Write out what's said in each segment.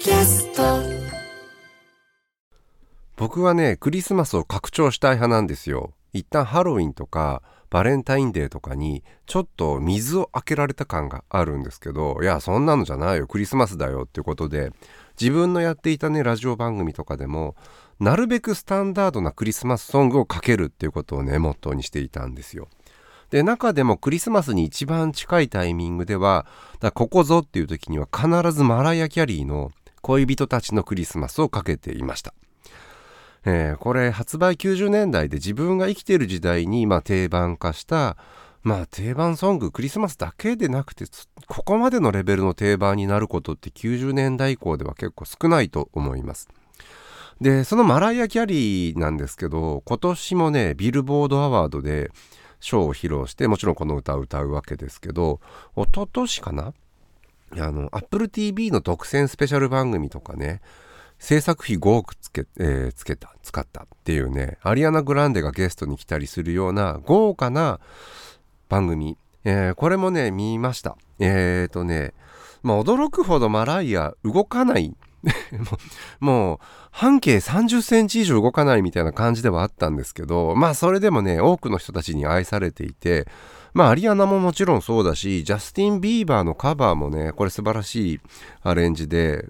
キャスト。僕はねクリスマスを拡張したい派なんですよ。一旦ハロウィンとかバレンタインデーとかにちょっと水を開けられた感があるんですけどいやそんなのじゃないよ。クリスマスだよっていうことで自分のやっていたねラジオ番組とかでもなるべくスタンダードなクリスマスソングをかけるっていうことをねモットーにしていたんですよ。で中でもクリスマスに一番近いタイミングではここぞっていう時には必ずマライア・キャリーの恋人たちのクリスマスをかけていました。えー、これ発売90年代で自分が生きている時代に、まあ、定番化したまあ定番ソングクリスマスだけでなくてここまでのレベルの定番になることって90年代以降では結構少ないと思います。でそのマライア・キャリーなんですけど今年もねビルボードアワードでショーを披露してもちろんこの歌を歌うわけですけど一昨年かなあの Apple TV の独占スペシャル番組とかね制作費5億つけ,、えー、つけた使ったっていうねアリアナ・グランデがゲストに来たりするような豪華な番組、えー、これもね見ました。えっ、ー、とねまあ驚くほどマライア動かない もう半径30センチ以上動かないみたいな感じではあったんですけどまあそれでもね多くの人たちに愛されていてまあアリアナももちろんそうだしジャスティン・ビーバーのカバーもねこれ素晴らしいアレンジで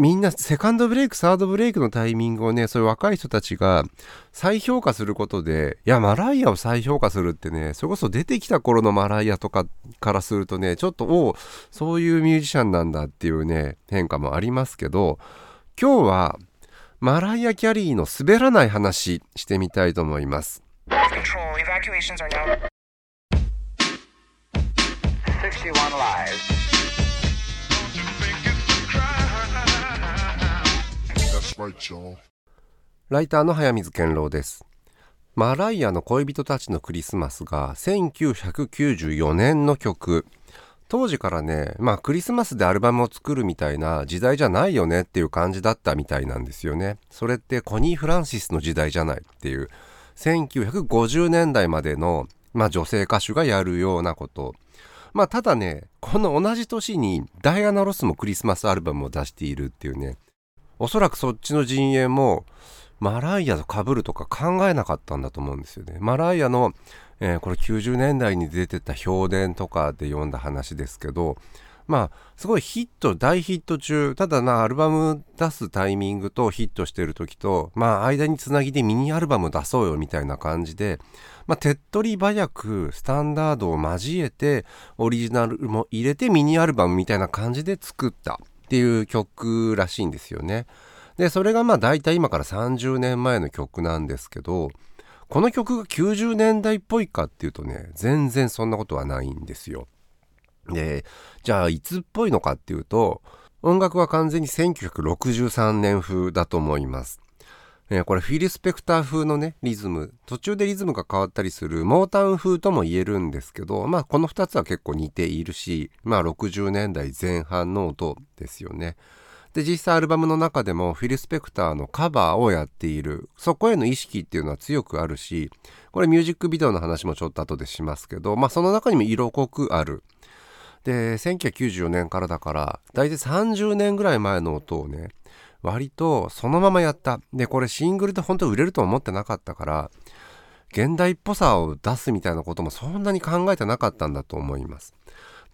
みんなセカンドブレイクサードブレイクのタイミングをねそういう若い人たちが再評価することでいやマライアを再評価するってねそれこそ出てきた頃のマライアとかからするとねちょっとおそういうミュージシャンなんだっていうね変化もありますけど今日はマライア・キャリーの滑らない話してみたいと思います。61 live. ライターの早水健郎です。マライアの恋人たちのクリスマスが1994年の曲。当時からねまあクリスマスでアルバムを作るみたいな時代じゃないよねっていう感じだったみたいなんですよね。それってコニー・フランシスの時代じゃないっていう。1950年代までの、まあ、女性歌手がやるようなこと。まあただねこの同じ年にダイアナ・ロスもクリスマスアルバムを出しているっていうねおそらくそっちの陣営もマライアと被るとか考えなかったんだと思うんですよね。マライアの、えー、これ90年代に出てた評伝とかで読んだ話ですけど、まあ、すごいヒット、大ヒット中、ただな、アルバム出すタイミングとヒットしてる時と、まあ、間につなぎでミニアルバム出そうよみたいな感じで、まあ、手っ取り早くスタンダードを交えて、オリジナルも入れてミニアルバムみたいな感じで作ったっていう曲らしいんですよね。でそれがまあ大体今から30年前の曲なんですけどこの曲が90年代っぽいかっていうとね全然そんなことはないんですよ。でじゃあいつっぽいのかっていうと音楽は完全に1963年風だと思います。えー、これフィル・スペクター風のねリズム。途中でリズムが変わったりするモータウン風とも言えるんですけどまあこの2つは結構似ているしまあ60年代前半の音ですよね。で実際アルバムの中でもフィル・スペクターのカバーをやっている。そこへの意識っていうのは強くあるしこれミュージックビデオの話もちょっと後でしますけどまあその中にも色濃くある。で1994年からだから大体30年ぐらい前の音をね割とそのままやった。で、これシングルで本当売れると思ってなかったから、現代っぽさを出すみたいなこともそんなに考えてなかったんだと思います。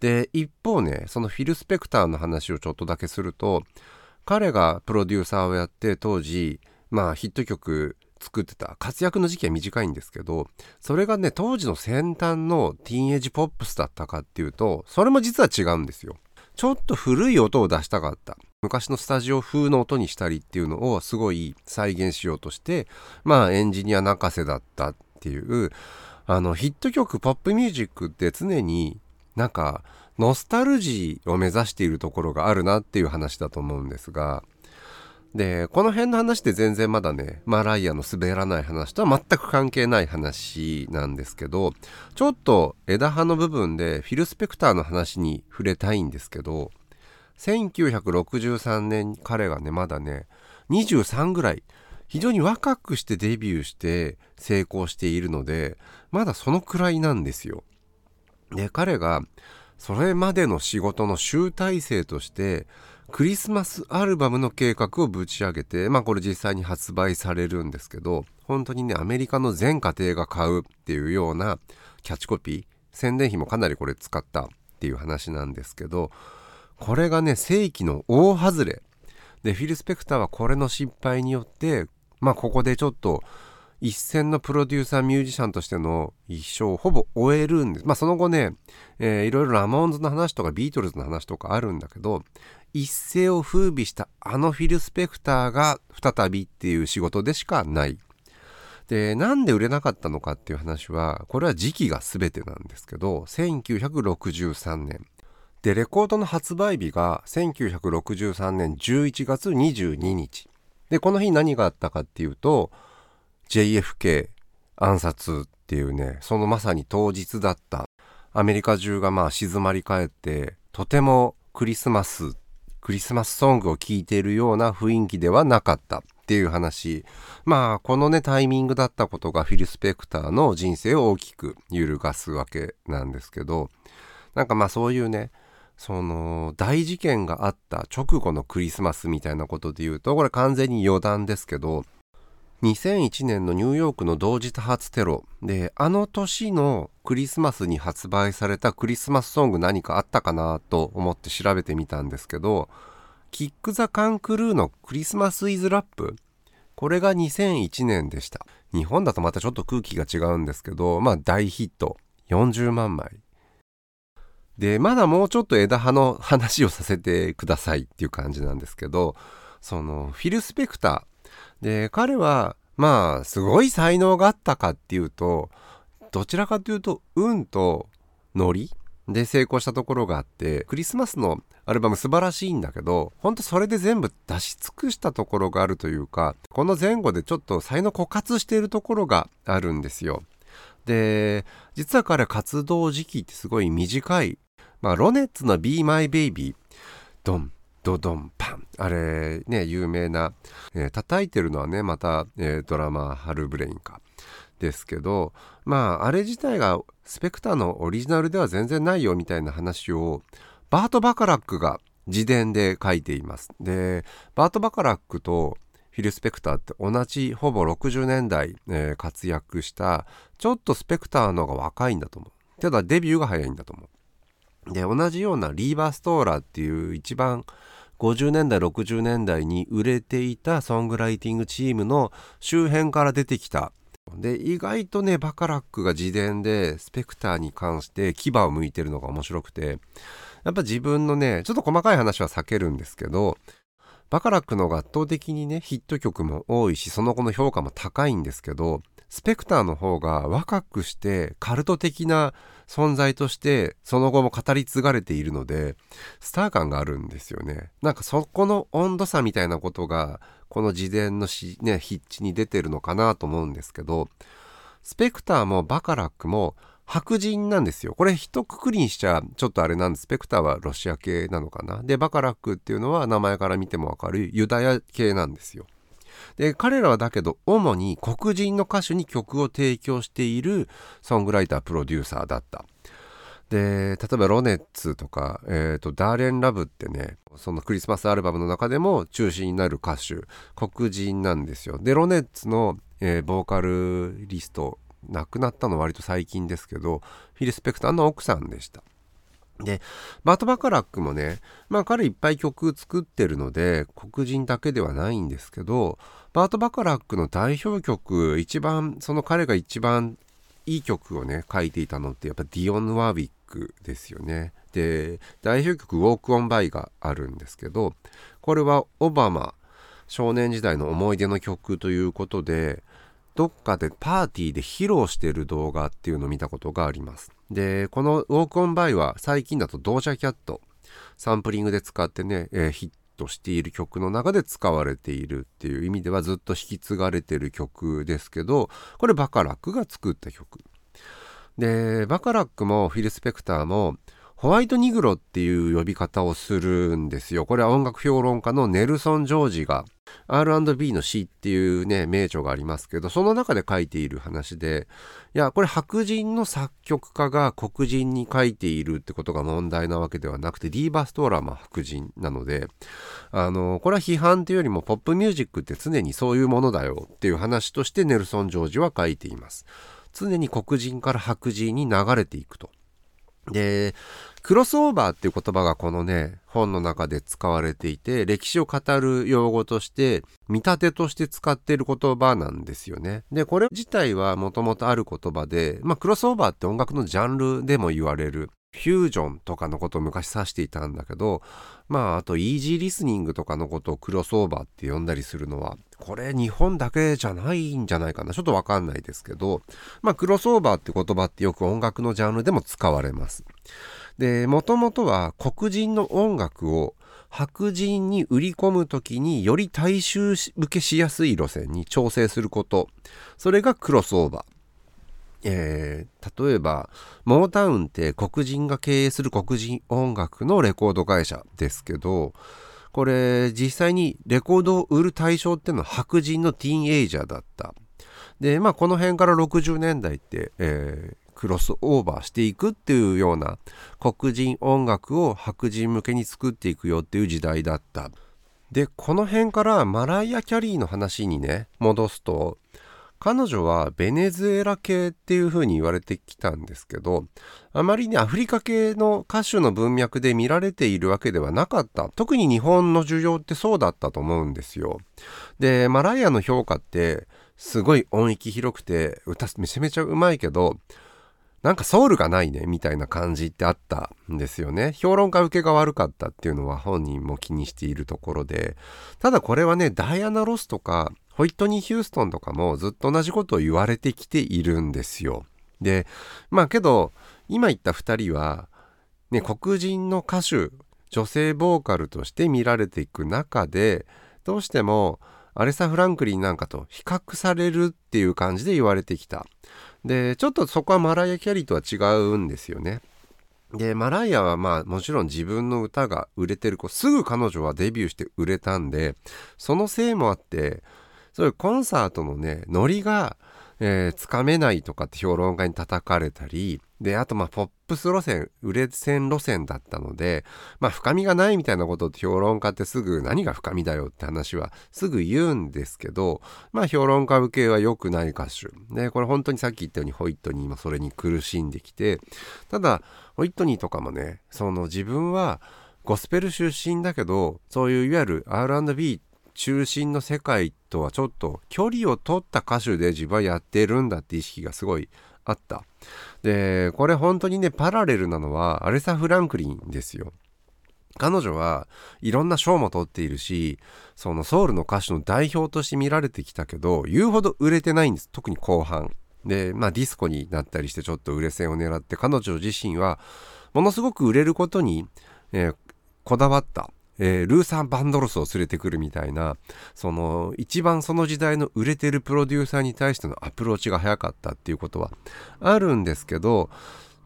で、一方ね、そのフィル・スペクターの話をちょっとだけすると、彼がプロデューサーをやって当時、まあヒット曲作ってた活躍の時期は短いんですけどそれがね当時の先端のティーンエイジポップスだったかっていうとそれも実は違うんですよちょっと古い音を出したかった。昔のスタジオ風の音にしたりっていうのをすごい再現しようとしてまあエンジニア泣かせだったっていうあのヒット曲ポップミュージックって常になんかノスタルジーを目指しているところがあるなっていう話だと思うんですがでこの辺の話って全然まだねマライアの滑らない話とは全く関係ない話なんですけどちょっと枝葉の部分でフィル・スペクターの話に触れたいんですけど1963年彼がねまだね23ぐらい非常に若くしてデビューして成功しているのでまだそのくらいなんですよ。で彼がそれまでの仕事の集大成としてクリスマスアルバムの計画をぶち上げて、まあこれ実際に発売されるんですけど、本当にね、アメリカの全家庭が買うっていうようなキャッチコピー、宣伝費もかなりこれ使ったっていう話なんですけど、これがね、正規の大外れ。で、フィル・スペクターはこれの失敗によって、まあここでちょっと一線のプロデューサーミュージシャンとしての一生をほぼ終えるんです。まあその後ね、えー、いろいろラモーンズの話とかビートルズの話とかあるんだけど、一世を風靡したあのフィル・スペクターが再びっていう仕事でしかない。で、なんで売れなかったのかっていう話は、これは時期が全てなんですけど、1963年。で、レコードの発売日が1963年11月22日。で、この日何があったかっていうと、JFK 暗殺っていうね、そのまさに当日だった。アメリカ中がまあ静まり返って、とてもクリスマス、クリスマスソングを聴いているような雰囲気ではなかったっていう話。まあ、このね、タイミングだったことがフィル・スペクターの人生を大きく揺るがすわけなんですけど、なんかまあそういうね、その大事件があった直後のクリスマスみたいなことで言うとこれ完全に余談ですけど2001年のニューヨークの同時多発テロ。であの年のクリスマスに発売されたクリスマスソング何かあったかなと思って調べてみたんですけどキック・ザ・カン・クルーのクリスマス・イズ・ラップ。これが2001年でした。日本だとまたちょっと空気が違うんですけどまあ大ヒット。40万枚でまだもうちょっと枝葉の話をさせてくださいっていう感じなんですけどそのフィル・スペクター。で、彼は、まあ、すごい才能があったかっていうと、どちらかというと、運とノリで成功したところがあって、クリスマスのアルバム素晴らしいんだけど、ほんとそれで全部出し尽くしたところがあるというか、この前後でちょっと才能枯渇しているところがあるんですよ。で、実は彼活動時期ってすごい短い。まあ、ロネッツの Be My Baby、ドン、ドドンパン。あれね有名な、えー、叩いてるのはねまた、えー、ドラマ「ハルブレインか」ですけどまああれ自体がスペクターのオリジナルでは全然ないよみたいな話をバート・バカラックが自伝で書いています。でバート・バカラックとフィル・スペクターって同じほぼ60年代、えー、活躍したちょっとスペクターの方が若いんだと思う。ただデビューが早いんだと思う。で同じようなリーバー・ストーラーっていう一番50年代60年代に売れていたソングライティングチームの周辺から出てきた。で意外とねバカラックが自伝でスペクターに関して牙を向いてるのが面白くてやっぱ自分のねちょっと細かい話は避けるんですけどバカラックの方が圧倒的にねヒット曲も多いしその後の評価も高いんですけどスペクターの方が若くしてカルト的な存在としてその後も語り継がれているのでスター感があるんですよねなんかそこの温度差みたいなことがこの自伝のし、ね、筆致に出てるのかなと思うんですけどスペクターもバカラックも白人なんですよ。これ一括りにしちゃちょっとあれなんです。スペクターはロシア系なのかな。で、バカラックっていうのは名前から見てもわかるユダヤ系なんですよ。で、彼らはだけど、主に黒人の歌手に曲を提供しているソングライター、プロデューサーだった。で、例えばロネッツとか、えっ、ー、と、ダーレン・ラブってね、そのクリスマスアルバムの中でも中心になる歌手、黒人なんですよ。で、ロネッツの、えー、ボーカルリスト、亡くなったの割と最近ですけど、フィル・スペクターの奥さんでした。で、バート・バカラックもね、まあ彼いっぱい曲作ってるので、黒人だけではないんですけど、バート・バカラックの代表曲、一番、その彼が一番いい曲をね、書いていたのってやっぱディオン・ワーウィックですよね。で、代表曲、ウォーク・オン・バイがあるんですけど、これはオバマ、少年時代の思い出の曲ということで、どっかでパーティーで披露してる動画っていうのを見たことがあります。で、このウォークオンバイは最近だとドージャキャット、サンプリングで使ってね、えー、ヒットしている曲の中で使われているっていう意味ではずっと引き継がれてる曲ですけど、これバカラックが作った曲。で、バカラックもフィル・スペクターもホワイトニグロっていう呼び方をするんですよ。これは音楽評論家のネルソン・ジョージが R&B の詩っていうね、名著がありますけど、その中で書いている話で、いや、これ白人の作曲家が黒人に書いているってことが問題なわけではなくて、ディーバ・ストーラーも白人なので、あの、これは批判というよりもポップミュージックって常にそういうものだよっていう話としてネルソン・ジョージは書いています。常に黒人から白人に流れていくと。で、クロスオーバーっていう言葉がこのね、本の中で使われていて、歴史を語る用語として、見立てとして使っている言葉なんですよね。で、これ自体はもともとある言葉で、まあ、クロスオーバーって音楽のジャンルでも言われる。フュージョンとかのことを昔指していたんだけど、まあ、あと、イージーリスニングとかのことをクロスオーバーって呼んだりするのは、これ日本だけじゃないんじゃないかな。ちょっとわかんないですけど、まあ、クロスオーバーって言葉ってよく音楽のジャンルでも使われます。で、もともとは黒人の音楽を白人に売り込むときにより大衆向けしやすい路線に調整すること。それがクロスオーバー。えー、例えば、モータウンって黒人が経営する黒人音楽のレコード会社ですけど、これ実際にレコードを売る対象ってのは白人のティーンエイジャーだった。で、まあこの辺から60年代って、えー、クロスオーバーしていくっていうような黒人音楽を白人向けに作っていくよっていう時代だった。で、この辺からマライア・キャリーの話にね、戻すと、彼女はベネズエラ系っていう風に言われてきたんですけど、あまりね、アフリカ系の歌手の文脈で見られているわけではなかった。特に日本の需要ってそうだったと思うんですよ。で、マライアの評価って、すごい音域広くて、歌めちゃめちゃうまいけど、なんかソウルがないね、みたいな感じってあったんですよね。評論家受けが悪かったっていうのは本人も気にしているところで、ただこれはね、ダイアナ・ロスとか、ホイットニー・ヒューストンとかもずっと同じことを言われてきているんですよ。で、まあけど、今言った2人は、ね、黒人の歌手、女性ボーカルとして見られていく中で、どうしてもアレサ・フランクリンなんかと比較されるっていう感じで言われてきた。で、ちょっとそこはマライア・キャリーとは違うんですよね。で、マライアはまあもちろん自分の歌が売れてる子、すぐ彼女はデビューして売れたんで、そのせいもあって、そういうコンサートのね、ノリが、えー、つかめないとかって評論家に叩かれたり、で、あとまあポップス路線、売れ線路線だったので、まあ深みがないみたいなことって評論家ってすぐ何が深みだよって話はすぐ言うんですけど、まあ評論家受けは良くない歌手。で、これ本当にさっき言ったようにホイットニーもそれに苦しんできて、ただ、ホイットニーとかもね、その自分はゴスペル出身だけど、そういういわゆる R&B 中心の世界とはちょっと距離を取った歌手で自分はやってるんだって意識がすごいあった。で、これ本当にね、パラレルなのはアレサ・フランクリンですよ。彼女はいろんな賞も取っているし、そのソウルの歌手の代表として見られてきたけど、言うほど売れてないんです。特に後半。で、まあディスコになったりしてちょっと売れ線を狙って、彼女自身はものすごく売れることに、えー、こだわった。えー、ルーサー・バンドロスを連れてくるみたいな、その、一番その時代の売れてるプロデューサーに対してのアプローチが早かったっていうことはあるんですけど、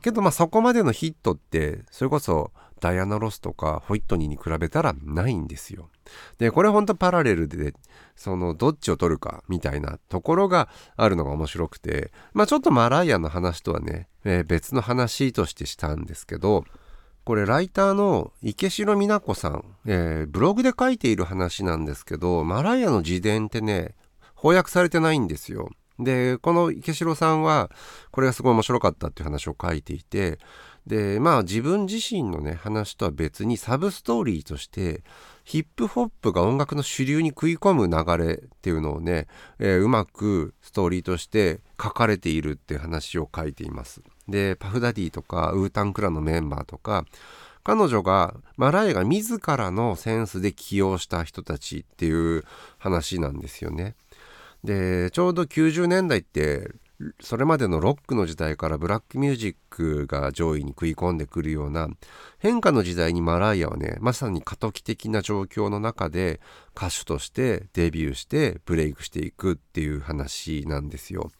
けどまあそこまでのヒットって、それこそダイアナ・ロスとかホイットニーに比べたらないんですよ。で、これほんとパラレルで、そのどっちを取るかみたいなところがあるのが面白くて、まあちょっとマライアの話とはね、えー、別の話としてしたんですけど、これライターの池城美奈子さん、えー、ブログで書いている話なんですけどマライアの自伝ってね翻訳されてないんですよ。でこの池城さんはこれがすごい面白かったっていう話を書いていてでまあ自分自身のね話とは別にサブストーリーとしてヒップホップが音楽の主流に食い込む流れっていうのをね、えー、うまくストーリーとして書かれているっていう話を書いています。で、パフダディとかウータンクラのメンバーとか、彼女が、マライが自らのセンスで起用した人たちっていう話なんですよね。で、ちょうど90年代ってそれまでのロックの時代からブラックミュージックが上位に食い込んでくるような変化の時代にマライアはねまさに過渡期的な状況の中で歌手としてデビューしてブレイクしていくっていう話なんですよ。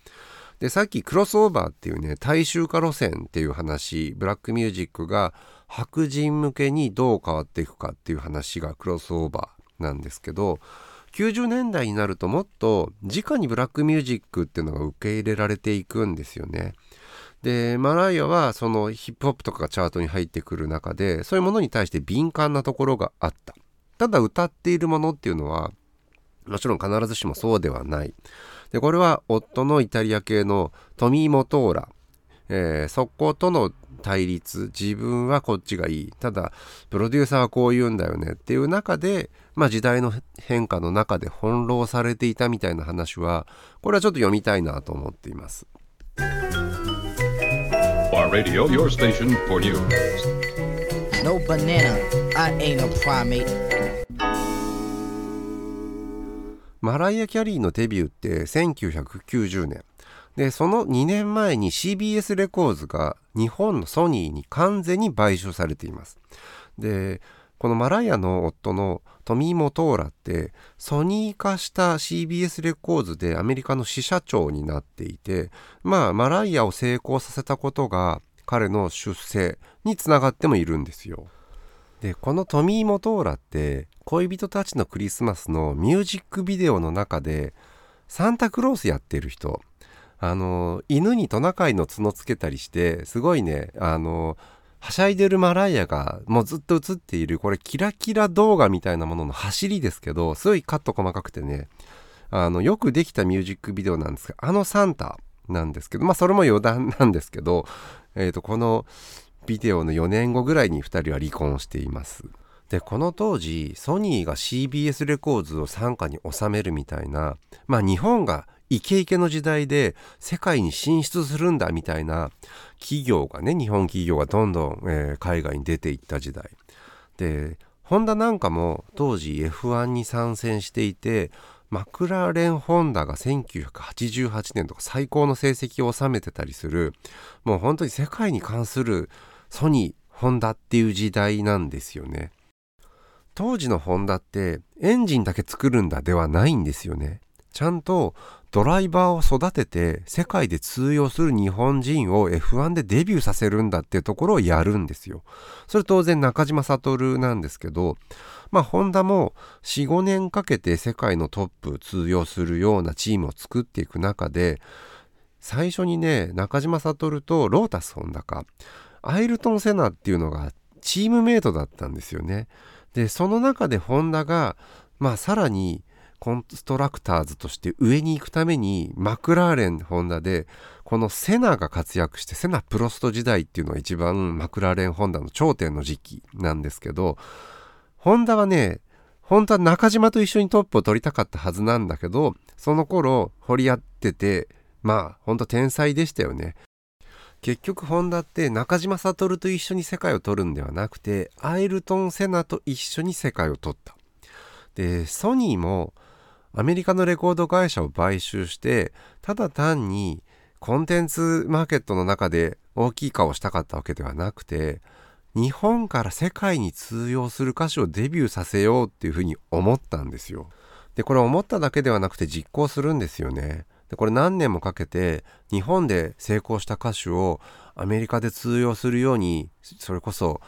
でさっきクロスオーバーっていうね大衆化路線っていう話ブラックミュージックが白人向けにどう変わっていくかっていう話がクロスオーバーなんですけど90年代になるともっと直にブラックミュージックっていうのが受け入れられていくんですよね。でマライアはそのヒップホップとかがチャートに入ってくる中でそういうものに対して敏感なところがあったただ歌っているものっていうのはもちろん必ずしもそうではない。でこれは夫のイタリア系のトミー・モトーラ、えー、そことの対立自分はこっちがいい。ただプロデューサーはこう言うんだよねっていう中で、まあ、時代の変化の中で翻弄されていたみたいな話はこれはちょっと読みたいなと思っています。No banana, I ain't a primate. マライア・キャリーのデビューって1990年。で、その2年前に CBS レコーズが日本のソニーに完全に買収されています。で、このマライアの夫のトミー・モトーラってソニー化した CBS レコーズでアメリカの支社長になっていてまあマライアを成功させたことが彼の出世につながってもいるんですよ。でこのトミー・モトーラって恋人たちのクリスマスのミュージックビデオの中でサンタクロースやってる人。あの犬にトナカイの角つけたりしてすごいねあのはしゃいでるマライアがもうずっと映っているこれキラキラ動画みたいなものの走りですけどすごいカット細かくてね。あのよくできたミュージックビデオなんですがあのサンタなんですけどまあそれも余談なんですけど、えー、とこのビデオの4年後ぐらいに2人は離婚しています。でこの当時ソニーが CBS レコーズを傘下に収めるみたいなまあ日本がイケイケの時代で世界に進出するんだみたいな企業がね日本企業がどんどん、えー、海外に出ていった時代。でホンダなんかも当時 F1 に参戦していてマクラーレン・ホンダが1988年とか最高の成績を収めてたりするもう本当に世界に関するソニーホンダっていう時代なんですよね。当時のホンダってエンジンだけ作るんだではないんですよねちゃんとドライバーを育てて世界で通用する日本人を F1 でデビューさせるんだっていうところをやるんですよ。それ当然中島悟なんですけど、まあホンダも4、5年かけて世界のトップ通用するようなチームを作っていく中で、最初にね、中島悟とロータスホンダか、アイルトン・セナっていうのがチームメイトだったんですよね。で、その中でホンダが、まあさらにコンストラクターズとして上に行くためにマクラーレンホンダでこのセナが活躍してセナプロスト時代っていうのが一番マクラーレンホンダの頂点の時期なんですけどホンダはね本当は中島と一緒にトップを取りたかったはずなんだけどその頃掘り合っててまあ本当天才でしたよね。結局ホンダって中島悟と一緒に世界を取るんではなくてアイルトン・セナと一緒に世界を取ったでソニーもアメリカのレコード会社を買収してただ単にコンテンツマーケットの中で大きい顔をしたかったわけではなくて日本から世界に通用する歌手をデビューさせようっていうふうに思ったんですよ。でこれ思っただけではなくて実行するんですよね。でこれ何年もかけて日本で成功した歌手をアメリカで通用するようにそれこそ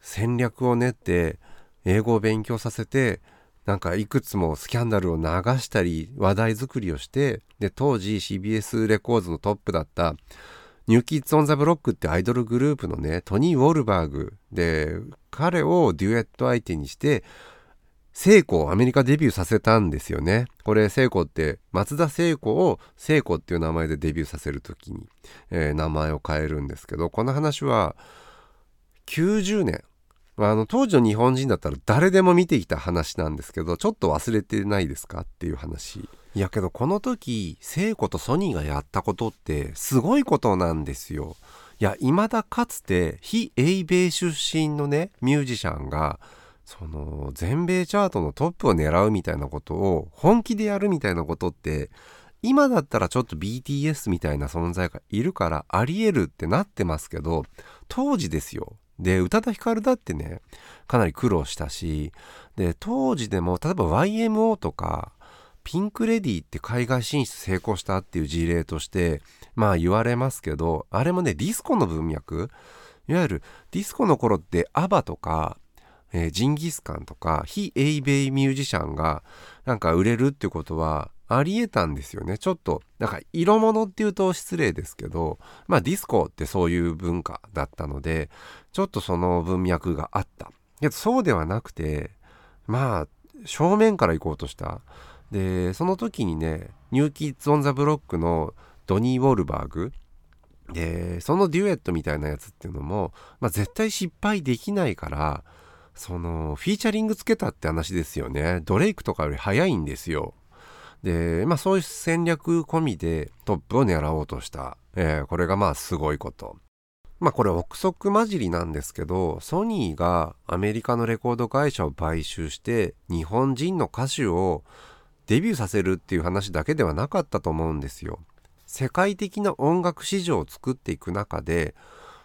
戦略を練って英語を勉強させてなんかいくつもスキャンダルを流したり話題作りをしてで当時 CBS レコーズのトップだったニューキッズ・オン・ザ・ブロックってアイドルグループのねドニー・ウォルバーグで彼をデュエット相手にして聖子をアメリカデビューさせたんですよね。これ聖子って松田聖子を聖子っていう名前でデビューさせる時に、えー、名前を変えるんですけどこの話は90年。あの当時の日本人だったら誰でも見てきた話なんですけどちょっと忘れてないですかっていう話。いやけどこの時聖子とソニーがやったことってすごいことなんですよ。いや未だかつて非英米出身のねミュージシャンがその全米チャートのトップを狙うみたいなことを本気でやるみたいなことって今だったらちょっと BTS みたいな存在がいるからありえるってなってますけど当時ですよ。で宇多田ヒカルだってねかなり苦労したしで当時でも例えば YMO とかピンク・レディって海外進出成功したっていう事例としてまあ言われますけどあれもねディスコの文脈。いわゆるディスコの頃ってアバとか、えー、ジンギスカンとか非エイベイミュージシャンがなんか売れるってことはありえたんですよね。ちょっと、なんか色物っていうと失礼ですけど、まあディスコってそういう文化だったので、ちょっとその文脈があった。けどそうではなくて、まあ正面から行こうとした。で、その時にね、ニューキッズ・オン・ザ・ブロックのドニー・ウォルバーグ、で、そのデュエットみたいなやつっていうのも、まあ絶対失敗できないから、そのフィーチャリングつけたって話ですよね。ドレイクとかより早いんですよ。で、まあそういう戦略込みでトップを狙おうとした。えー、これがまあすごいこと。まあこれ憶測混じりなんですけど、ソニーがアメリカのレコード会社を買収して日本人の歌手をデビューさせるっていう話だけではなかったと思うんですよ。世界的な音楽市場を作っていく中で、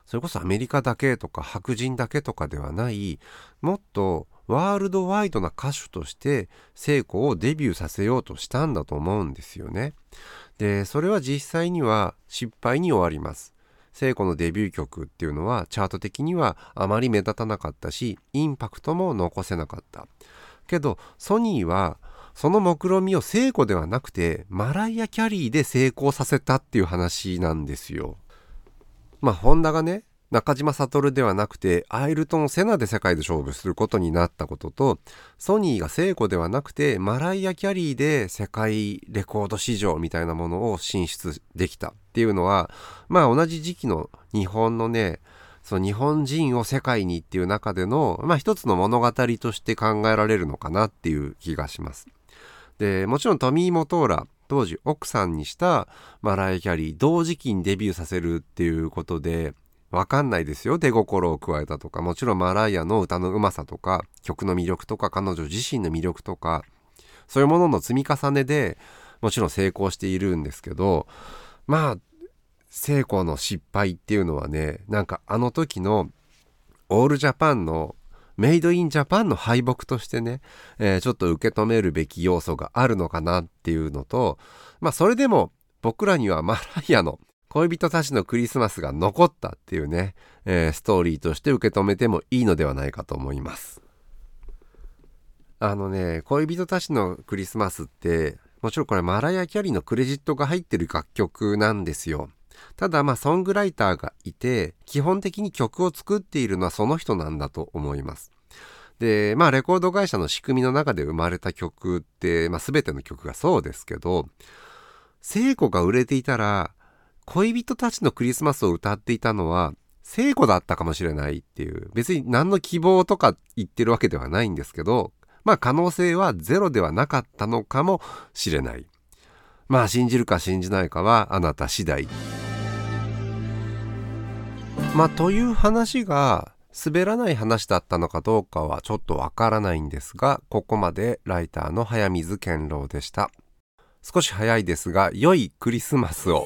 それこそアメリカだけとか白人だけとかではない、もっとワールドワイドな歌手として聖子をデビューさせようとしたんだと思うんですよね。で、それは実際には失敗に終わります。聖子のデビュー曲っていうのはチャート的にはあまり目立たなかったし、インパクトも残せなかった。けど、ソニーはその目論見みを聖子ではなくてマライア・キャリーで成功させたっていう話なんですよ。まあ、ホンダがね、中島悟ではなくてアイルトン・セナで世界で勝負することになったこととソニーが聖子ではなくてマライア・キャリーで世界レコード市場みたいなものを進出できたっていうのはまあ同じ時期の日本のねその日本人を世界にっていう中でのまあ一つの物語として考えられるのかなっていう気がします。でもちろんトミー・モトーラ当時奥さんにしたマライ・キャリー同時期にデビューさせるっていうことでわかんないですよ。出心を加えたとか、もちろんマライアの歌のうまさとか、曲の魅力とか、彼女自身の魅力とか、そういうものの積み重ねでもちろん成功しているんですけど、まあ、成功の失敗っていうのはね、なんかあの時のオールジャパンのメイドインジャパンの敗北としてね、えー、ちょっと受け止めるべき要素があるのかなっていうのと、まあそれでも僕らにはマライアの 恋人たちのクリスマスが残ったっていうね、えー、ストーリーとして受け止めてもいいのではないかと思います。あのね、恋人たちのクリスマスって、もちろんこれマライア・キャリーのクレジットが入ってる楽曲なんですよ。ただまあソングライターがいて、基本的に曲を作っているのはその人なんだと思います。で、まあレコード会社の仕組みの中で生まれた曲って、まあ全ての曲がそうですけど、聖子が売れていたら、恋人たちのクリスマスを歌っていたのは聖子だったかもしれないっていう、別に何の希望とか言ってるわけではないんですけど、まあ可能性はゼロではなかったのかもしれない。まあ信じるか信じないかはあなた次第。まあという話が滑らない話だったのかどうかはちょっとわからないんですが、ここまでライターの早水健郎でした。少し早いですが、良いクリスマスを。